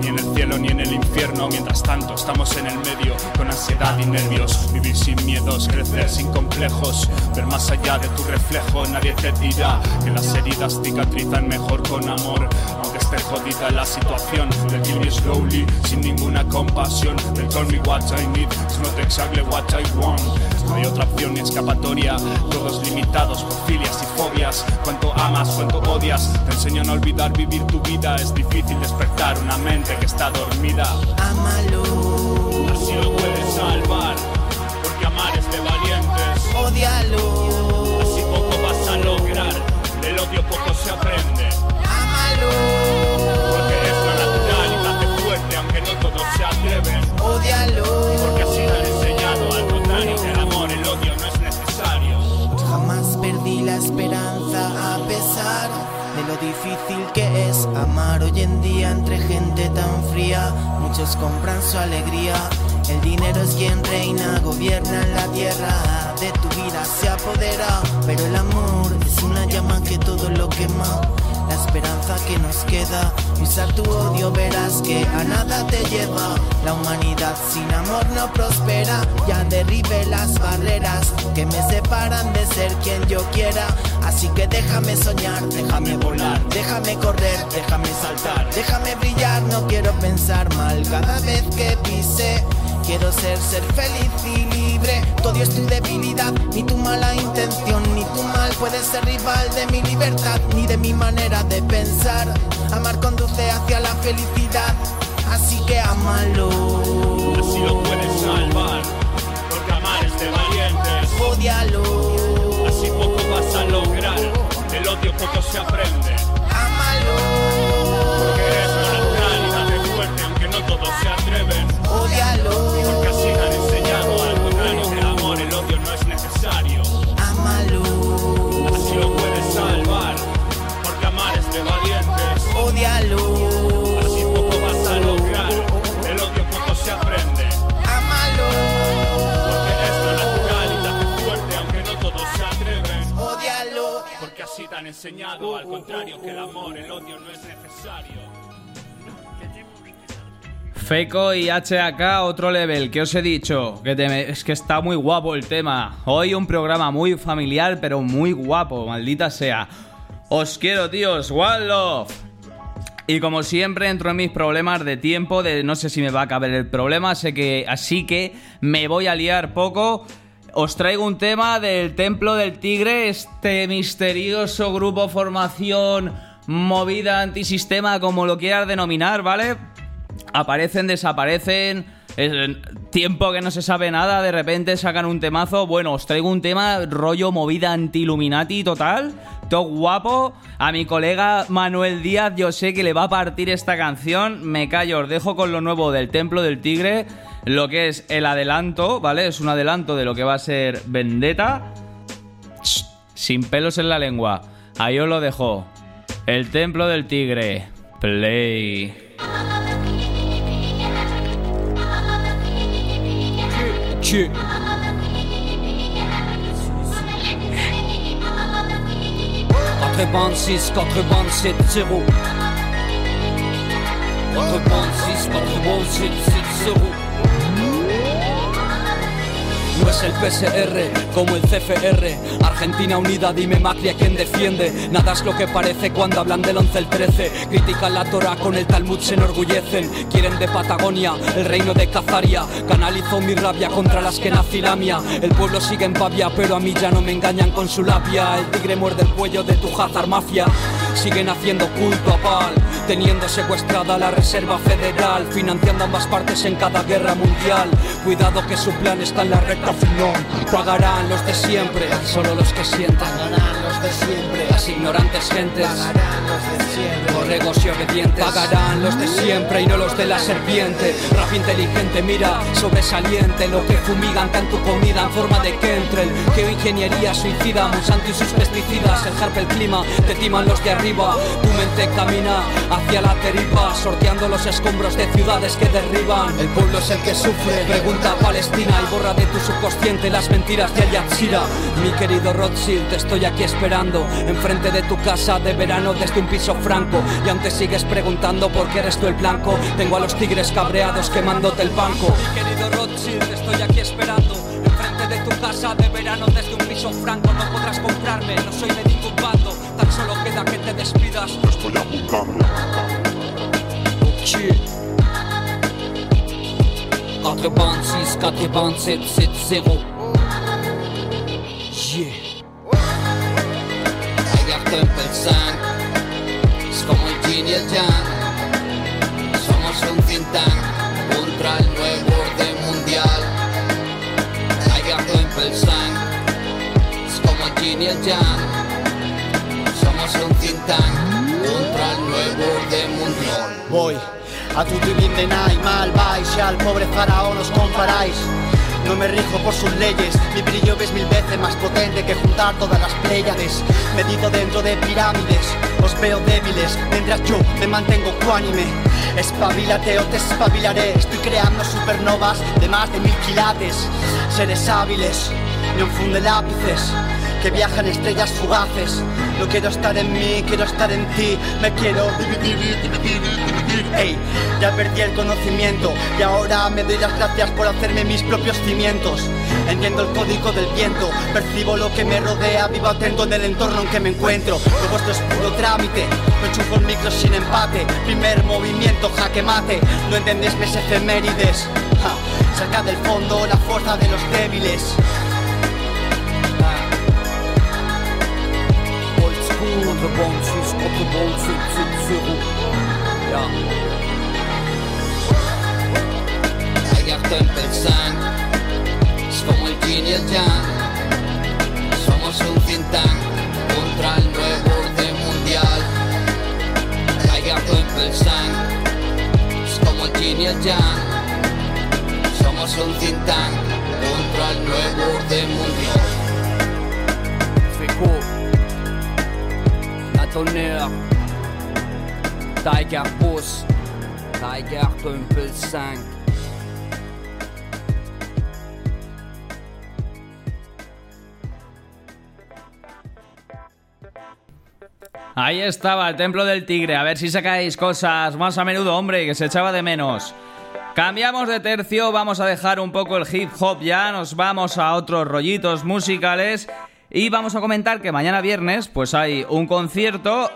Ni en el cielo ni en el infierno, mientras tanto estamos en el medio, con ansiedad y nervios. Vivir sin miedos, crecer sin complejos, ver más allá de tu reflejo. Nadie te dirá que las heridas cicatrizan mejor con amor, aunque esté jodida la situación. De kill me slowly, sin ninguna compasión. Del call me what I need, it's not exactly what No hay otra opción ni escapatoria, todos limitados por filias y fobias. Cuanto amas, cuanto odias, te enseñan a olvidar vivir tu vida. Es difícil despertar una mente que está dormida. Amalo, Así lo puedes salvar, porque amar es de valientes. odialo, Así poco vas a lograr, el odio poco se aprende. amalo, Porque es lo natural y te hace fuerte, aunque no todos se atreven. odialo. Porque así esperanza a pesar de lo difícil que es amar hoy en día entre gente tan fría. Muchos compran su alegría. El dinero es quien reina, gobierna la tierra. De tu vida se apodera, pero el amor es una llama que todo lo quema. La esperanza que nos queda, usar tu odio verás que a nada te lleva. La humanidad sin amor no prospera, ya derribe las barreras que me separan de ser quien yo quiera. Así que déjame soñar, déjame volar, déjame correr, déjame saltar, déjame brillar, no quiero pensar mal cada vez que pise. Quiero ser, ser feliz y libre. Tu odio es tu debilidad, ni tu mala intención, ni tu mal puede ser rival de mi libertad, ni de mi manera de pensar. Amar conduce hacia la felicidad, así que amalo. Así lo puedes salvar, porque amar es de valientes. Odialo, Así poco vas a lograr, el odio poco se aprende. amalo, Porque es lo natural y te hace fuerte, aunque no todos se atreven. odialo, enseñado, al contrario que el amor, el odio no es necesario. Feco y HAK otro level, ¿qué os he dicho? Que te- es que está muy guapo el tema. Hoy un programa muy familiar, pero muy guapo, maldita sea. Os quiero, tíos, one love. Y como siempre entro en mis problemas de tiempo, de no sé si me va a caber el problema, sé que así que me voy a liar poco. Os traigo un tema del Templo del Tigre, este misterioso grupo, formación, movida antisistema, como lo quieras denominar, ¿vale? Aparecen, desaparecen. Es tiempo que no se sabe nada, de repente sacan un temazo. Bueno, os traigo un tema rollo movida anti-Illuminati total. Todo guapo. A mi colega Manuel Díaz, yo sé que le va a partir esta canción. Me callo, os dejo con lo nuevo del Templo del Tigre. Lo que es el adelanto, ¿vale? Es un adelanto de lo que va a ser Vendetta. Ch, Sin pelos en la lengua. Ahí os lo dejo. El Templo del Tigre. Play. No es el PSR como el CFR. Argentina unida, dime Macri a quién defiende. Nada es lo que parece cuando hablan del 11 el 13. Critican la Torah con el Talmud, se enorgullecen. Quieren de Patagonia, el reino de Cazaria. Canalizo mi rabia contra las que nací la mía. El pueblo sigue en pavia, pero a mí ya no me engañan con su labia. El tigre muerde el cuello de tu Hazard Mafia. Siguen haciendo culto a Pal, teniendo secuestrada la Reserva Federal, financiando ambas partes en cada guerra mundial. Cuidado que su plan está en la recta final. Pagarán los de siempre, solo los que sientan. Las ignorantes gentes. Pagarán borregos y obedientes. Pagarán los de siempre y no los de la serpiente. Rap inteligente, mira, sobresaliente. Lo que fumigan tu comida en forma de Kentrel. Geoingeniería suicida, Monsanto y sus pesticidas. El harp, el clima, te timan los de arriba. Tu mente camina hacia la deriva, sorteando los escombros de ciudades que derriban. El pueblo es el que sufre, pregunta a Palestina y borra de tu subconsciente las mentiras de Al Mi querido Rothschild, te estoy aquí esperando, enfrente de tu casa de verano desde un piso franco. Y aunque sigues preguntando por qué eres tú el blanco, tengo a los tigres cabreados quemándote el banco. Mi querido Rothschild, te estoy aquí esperando, enfrente de tu casa de verano desde un piso franco. No podrás comprarme, no soy de ningún bando, tan solo queda que te despidas. Te estoy apuntando. Ok. 86, 87, 70. Yeah. Temple Sang. Es como el yin y el yang. Somos un think tank contra el nuevo orden mundial. Tiger Temple Sang. Es como el yin y el yang. Somos un think tank contra el nuevo orden mundial. Voy a tu de y mal vais al pobre faraón os comparáis. No me rijo por sus leyes, mi brillo ves mil veces más potente que juntar todas las pléyades. Medido dentro de pirámides, os veo débiles, mientras yo me mantengo cuánime. Espabilate o te espabilaré, estoy creando supernovas de más de mil quilates. Seres hábiles, no funde lápices, que viajan estrellas fugaces. No quiero estar en mí, quiero estar en ti, me quiero. Ey, ya perdí el conocimiento y ahora me doy las gracias por hacerme mis propios cimientos. Entiendo el código del viento, percibo lo que me rodea, vivo atento en el entorno en que me encuentro. Lo vuestro es puro trámite, no enchufo el micro sin empate. Primer movimiento, jaque mate, no entendéis mis efemérides. Ja, saca del fondo la fuerza de los débiles. 6, contre bande 7, 7, 0. Ja. Es como el yin y el yang. Somos un think tank contra el nuevo orden mundial. Es como el yin y el yang. Somos un think tank contra el nuevo orden mundial. Tiger. Tiger Temple 5. Ahí estaba el templo del tigre. A ver si sacáis cosas más a menudo, hombre, que se echaba de menos. Cambiamos de tercio, vamos a dejar un poco el hip hop ya, nos vamos a otros rollitos musicales y vamos a comentar que mañana viernes pues hay un concierto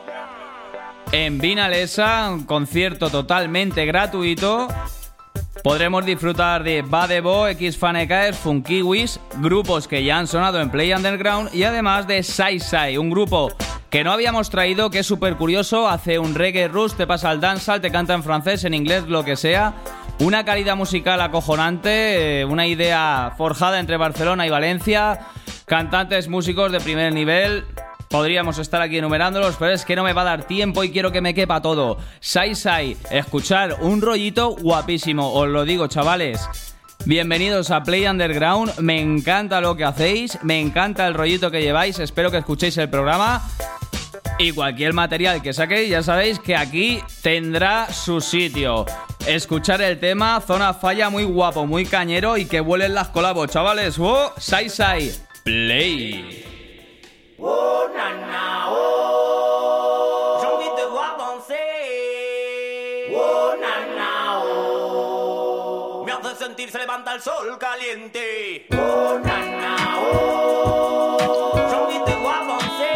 en Vinalesa, un concierto totalmente gratuito. Podremos disfrutar de Badebo, X Fanekaes, Funkiwis, grupos que ya han sonado en Play Underground y además de Sai Sai, un grupo que no habíamos traído, que es súper curioso, hace un reggae rush, te pasa al dancehall, te canta en francés, en inglés, lo que sea. Una calidad musical acojonante, eh, una idea forjada entre Barcelona y Valencia, cantantes, músicos de primer nivel. Podríamos estar aquí enumerándolos, pero es que no me va a dar tiempo y quiero que me quepa todo. Sai Sai, escuchar un rollito guapísimo, os lo digo, chavales. Bienvenidos a Play Underground, me encanta lo que hacéis, me encanta el rollito que lleváis, espero que escuchéis el programa. Y cualquier material que saquéis, ya sabéis que aquí tendrá su sitio. Escuchar el tema, zona falla muy guapo, muy cañero y que vuelen las colabos, chavales. ¡Oh! Sai Sai, play. Oh, nana, oh. J'ai envie de te voir danser. Oh, oh. hace sentir se levanta el sol caliente. Oh, na, na, oh. Chonguito y guaponce.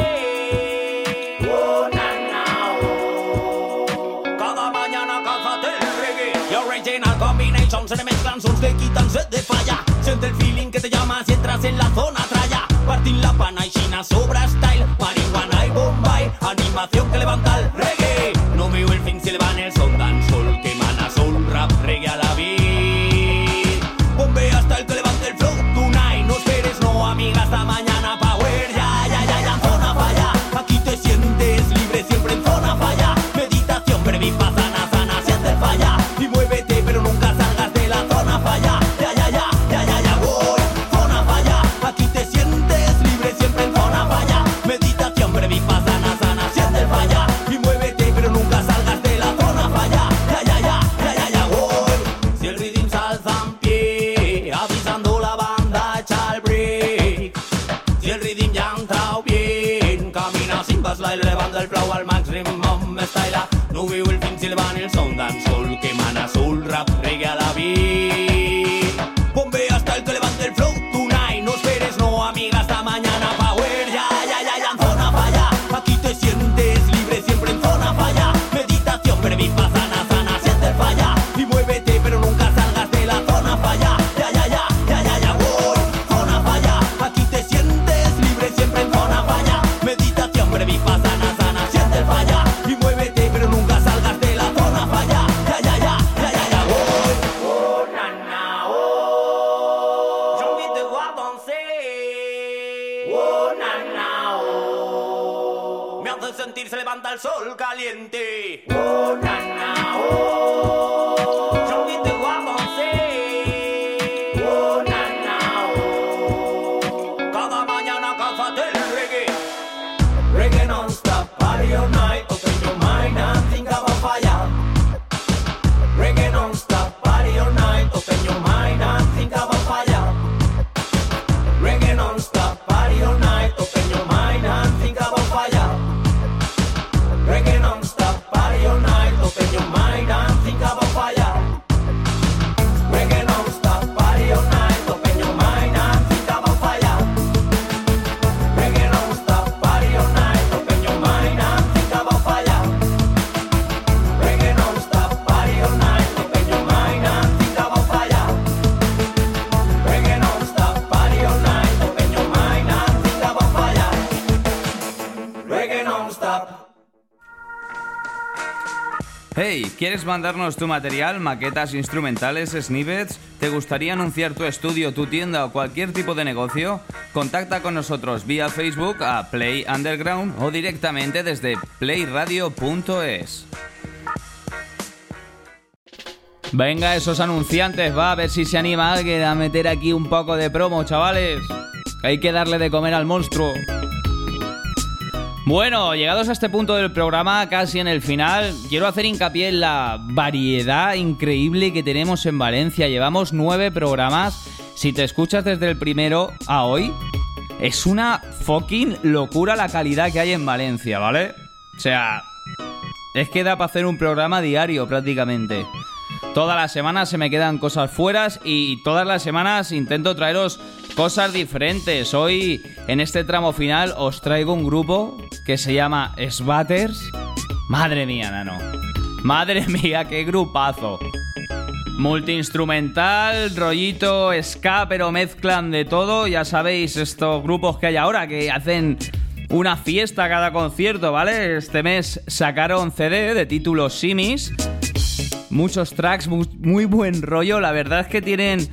Oh, na, na, oh. Cada mañana cázate el reggae. Y original combination se le mezclan sons que quitan sed de falla. Siente el feeling que te llama en la zona traya. Partir la pana y china sobra style. Marihuana y bombay. Animación que levanta el reggae. Non-stop. Hey, ¿quieres mandarnos tu material, maquetas, instrumentales, snippets? ¿Te gustaría anunciar tu estudio, tu tienda o cualquier tipo de negocio? Contacta con nosotros vía Facebook a Play Underground o directamente desde playradio.es. Venga, esos anunciantes, va a ver si se anima alguien a meter aquí un poco de promo, chavales. Hay que darle de comer al monstruo. Bueno, llegados a este punto del programa, casi en el final, quiero hacer hincapié en la variedad increíble que tenemos en Valencia. Llevamos nueve programas. Si te escuchas desde el primero a hoy, es una fucking locura la calidad que hay en Valencia, ¿vale? O sea, es que da para hacer un programa diario prácticamente. Todas las semanas se me quedan cosas fueras y todas las semanas intento traeros cosas diferentes. Hoy, en este tramo final, os traigo un grupo que se llama Sbatters. Madre mía, nano. Madre (laughs) mía, qué grupazo. Multiinstrumental, rollito, ska, pero mezclan de todo. Ya sabéis, estos grupos que hay ahora que hacen una fiesta cada concierto, ¿vale? Este mes sacaron CD de título Simis. Muchos tracks, mu- muy buen rollo. La verdad es que tienen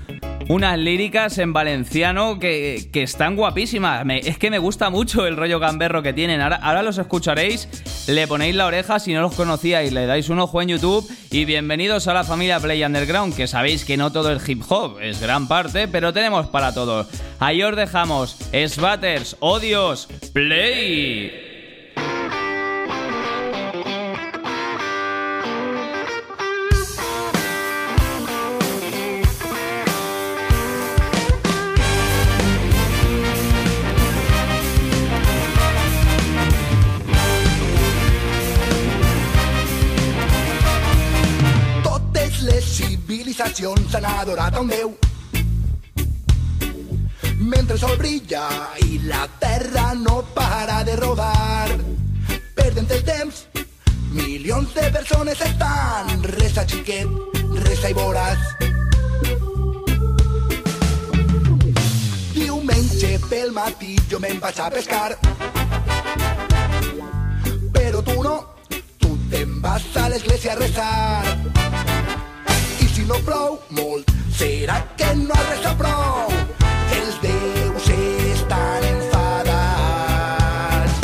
unas líricas en valenciano que, que están guapísimas. Me- es que me gusta mucho el rollo gamberro que tienen. Ahora, ahora los escucharéis, le ponéis la oreja si no los conocíais, le dais un ojo en YouTube y bienvenidos a la familia Play Underground, que sabéis que no todo es hip hop, es gran parte, pero tenemos para todos. Ahí os dejamos, Sbatters, odios, Play. S'han adorat a un déu. Mentre el sol brilla i la terra no para de rodar, perdent el temps, milions de persones estan. Resa, xiquet, resa i veuràs. Diumenge pel matí jo a pescar, però tu no, tu te'n vas a l'església a resar. No plou molt, serà que no has resat prou. Els déus estan enfadats.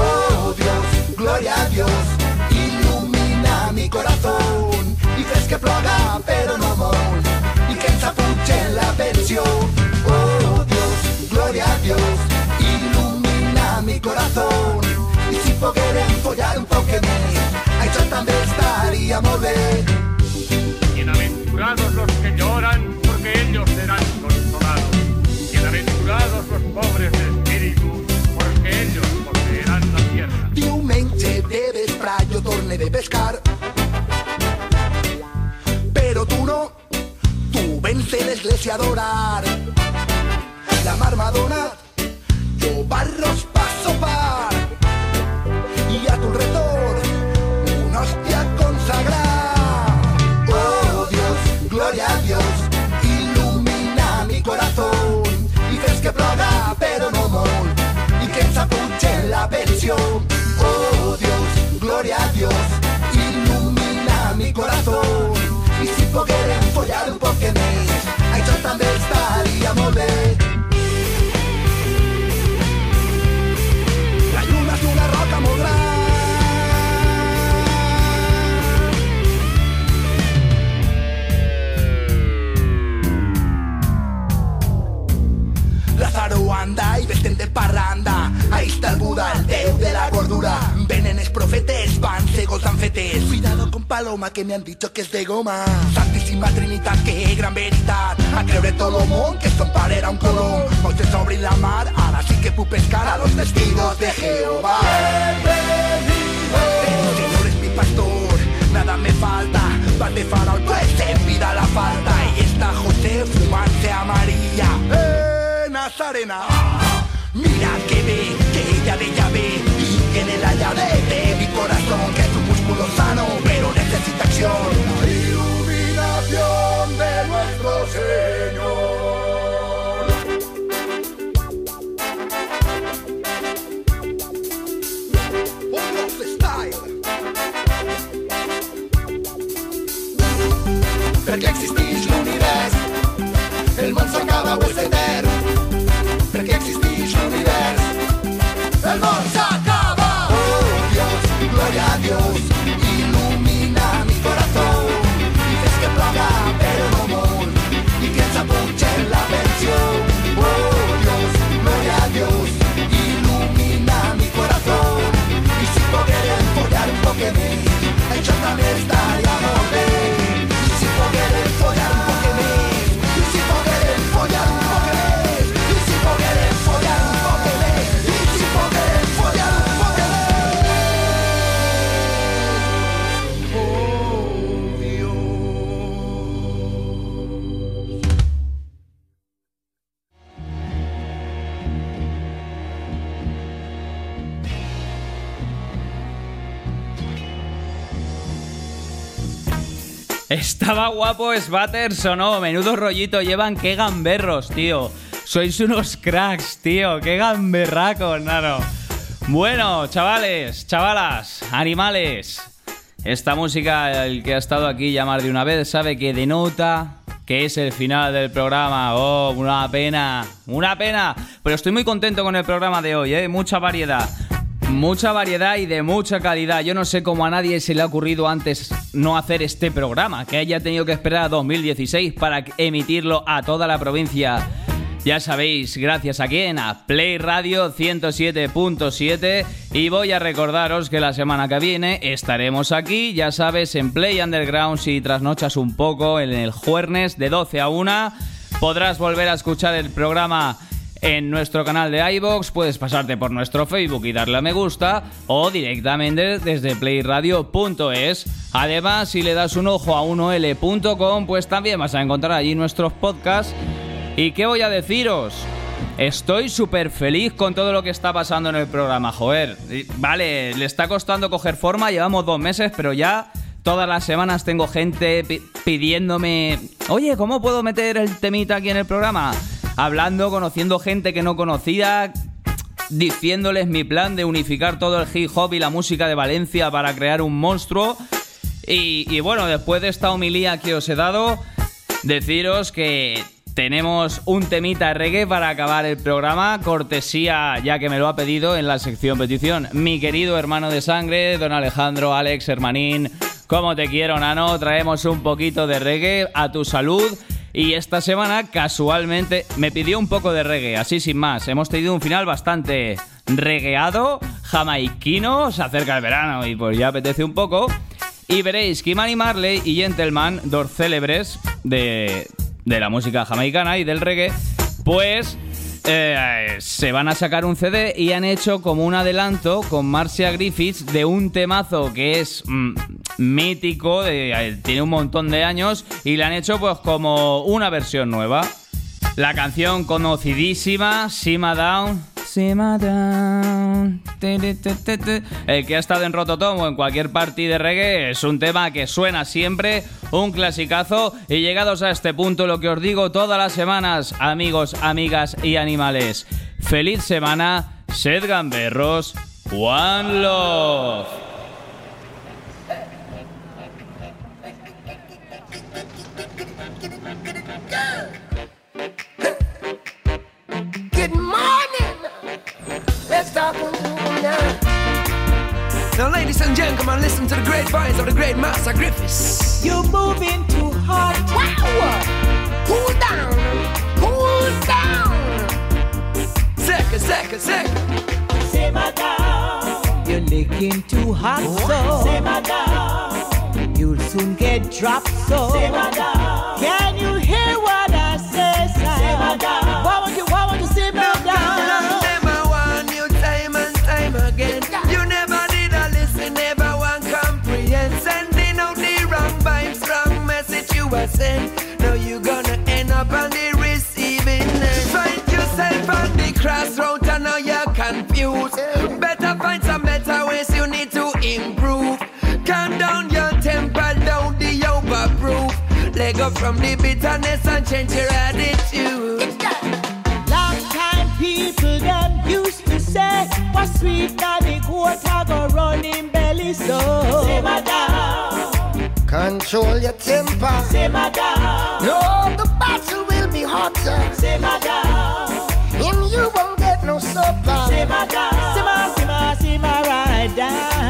Oh Dios, gloria a Dios, ilumina mi corazón y fes que ploga pero no molt y que ens apugen la pensió. Oh Dios, gloria a Dios, ilumina mi corazón y si poguérem follar un poc més, això també estaria molt bé. Bienaventurados los que lloran, porque ellos serán consolados. Bienaventurados los pobres de espíritu, porque ellos poseerán la tierra. Diumenge de vespre jo torne de pescar. Però tu no, tu vens de l'església a adorar. La mar m'ha donat, jo barros la pensió. Oh Dios, gloria a Dios, ilumina mi corazón. Y si poguérem follar un això també estaria molt bé. La lluna és una roca gran. Lázaro anda i vestem de profetes, van cegos dan fetes. Cuidado con Paloma, que me han dicho que es de goma. Santísima Trinitat, que gran veritat. A creure tot el món que son pare era un colom. Moisés obri la mar, ara sí que puc pescar a los testigos de Jehová. El Señor es mi pastor, nada me falta. Vas de farol, pues en vida la falta. Y está José fumante a María. ¡Eh, Nazarena! Mira que ve, que ella de ella tiene la llave de mi corazón, que es un músculo sano, pero necesita acción. Iluminación de nuestro Señor. Perquè existeix l'univers, el món s'acaba o és. Estaba guapo Sbatters o no, menudo rollito llevan, qué gamberros, tío. Sois unos cracks, tío, qué gamberracos, nano. Bueno, chavales, chavalas, animales. Esta música, el que ha estado aquí ya más de una vez, sabe que denota que es el final del programa. Oh, una pena, una pena. Pero estoy muy contento con el programa de hoy, ¿eh? Mucha variedad. Mucha variedad y de mucha calidad. Yo no sé cómo a nadie se le ha ocurrido antes no hacer este programa, que haya tenido que esperar a 2016 para emitirlo a toda la provincia. Ya sabéis, gracias a quién, a Play Radio 107.7 y voy a recordaros que la semana que viene estaremos aquí, ya sabes, en Play Underground si trasnochas un poco en el jueves de 12 a 1 podrás volver a escuchar el programa en nuestro canal de iBox, puedes pasarte por nuestro Facebook y darle a me gusta o directamente desde playradio.es. Además, si le das un ojo a 1l.com, pues también vas a encontrar allí nuestros podcasts. ¿Y qué voy a deciros? Estoy súper feliz con todo lo que está pasando en el programa, joder. Vale, le está costando coger forma, llevamos dos meses, pero ya todas las semanas tengo gente pi- pidiéndome, oye, ¿cómo puedo meter el temita aquí en el programa? Hablando, conociendo gente que no conocía, diciéndoles mi plan de unificar todo el hip hop y la música de Valencia para crear un monstruo. Y, bueno, después de esta homilía que os he dado, deciros que tenemos un temita reggae para acabar el programa, cortesía, ya que me lo ha pedido en la sección petición, mi querido hermano de sangre, don Alejandro, Alex, hermanín, como te quiero, nano, traemos un poquito de reggae a tu salud. Y esta semana, casualmente, me pidió un poco de reggae, así sin más. Hemos tenido un final bastante regueado, jamaiquino, se acerca el verano y pues ya apetece un poco. Y veréis que Manny Marley y Gentleman, dos célebres de, de la música jamaicana y del reggae, pues eh, se van a sacar un CD y han hecho como un adelanto con Marcia Griffiths de un temazo que es mm, mítico, eh, tiene un montón de años y le han hecho pues como una versión nueva. La canción conocidísima, Sima Down. El que ha estado en Rototom o en cualquier party de reggae es un tema que suena siempre, un clasicazo. Y llegados a este punto, lo que os digo todas las semanas, amigos, amigas y animales. Feliz semana, sed gamberros, One Love. Now, ladies and gentlemen, listen to the great voice of the great Master Griffiths. You're moving too hard. Wow. Cool down. Cool down. Second, second, second. Simmer down. You're licking too hot, so simmer down. You'll soon get dropped, so simmer down. Can you from the bitterness and change your attitude. Long time people them used to say, what's sweet na the quarter go running belly so. Simmer down. Control your temper. Simmer down. No, the battle will be hotter. Simmer down. And you won't get no supper. Simmer down. Simmer, simmer, simmer right down.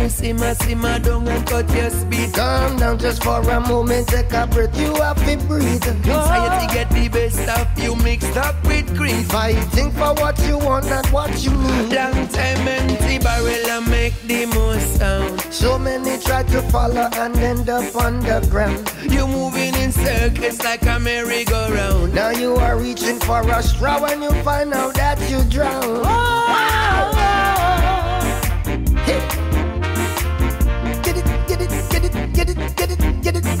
Me simmer, simmer down and cut your speed. Calm down just for a moment, take a breath, you have to breathe. Anxiety get the best of you mixed up with grief. Fighting for what you want, not what you need. Long time empty barrel and make the most sound. So many try to follow and end up underground. You moving in circles like a merry-go-round. Now you are reaching for a straw when you find out that you drown. Wow! Oh, oh, oh, hey. Get it, get it.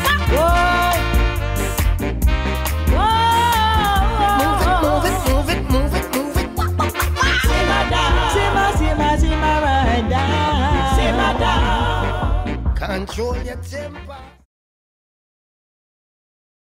Move it, move it, move it, move it, move it. Simmer down. Simmer, simmer, simmer right down. Simmer down. Control your temper.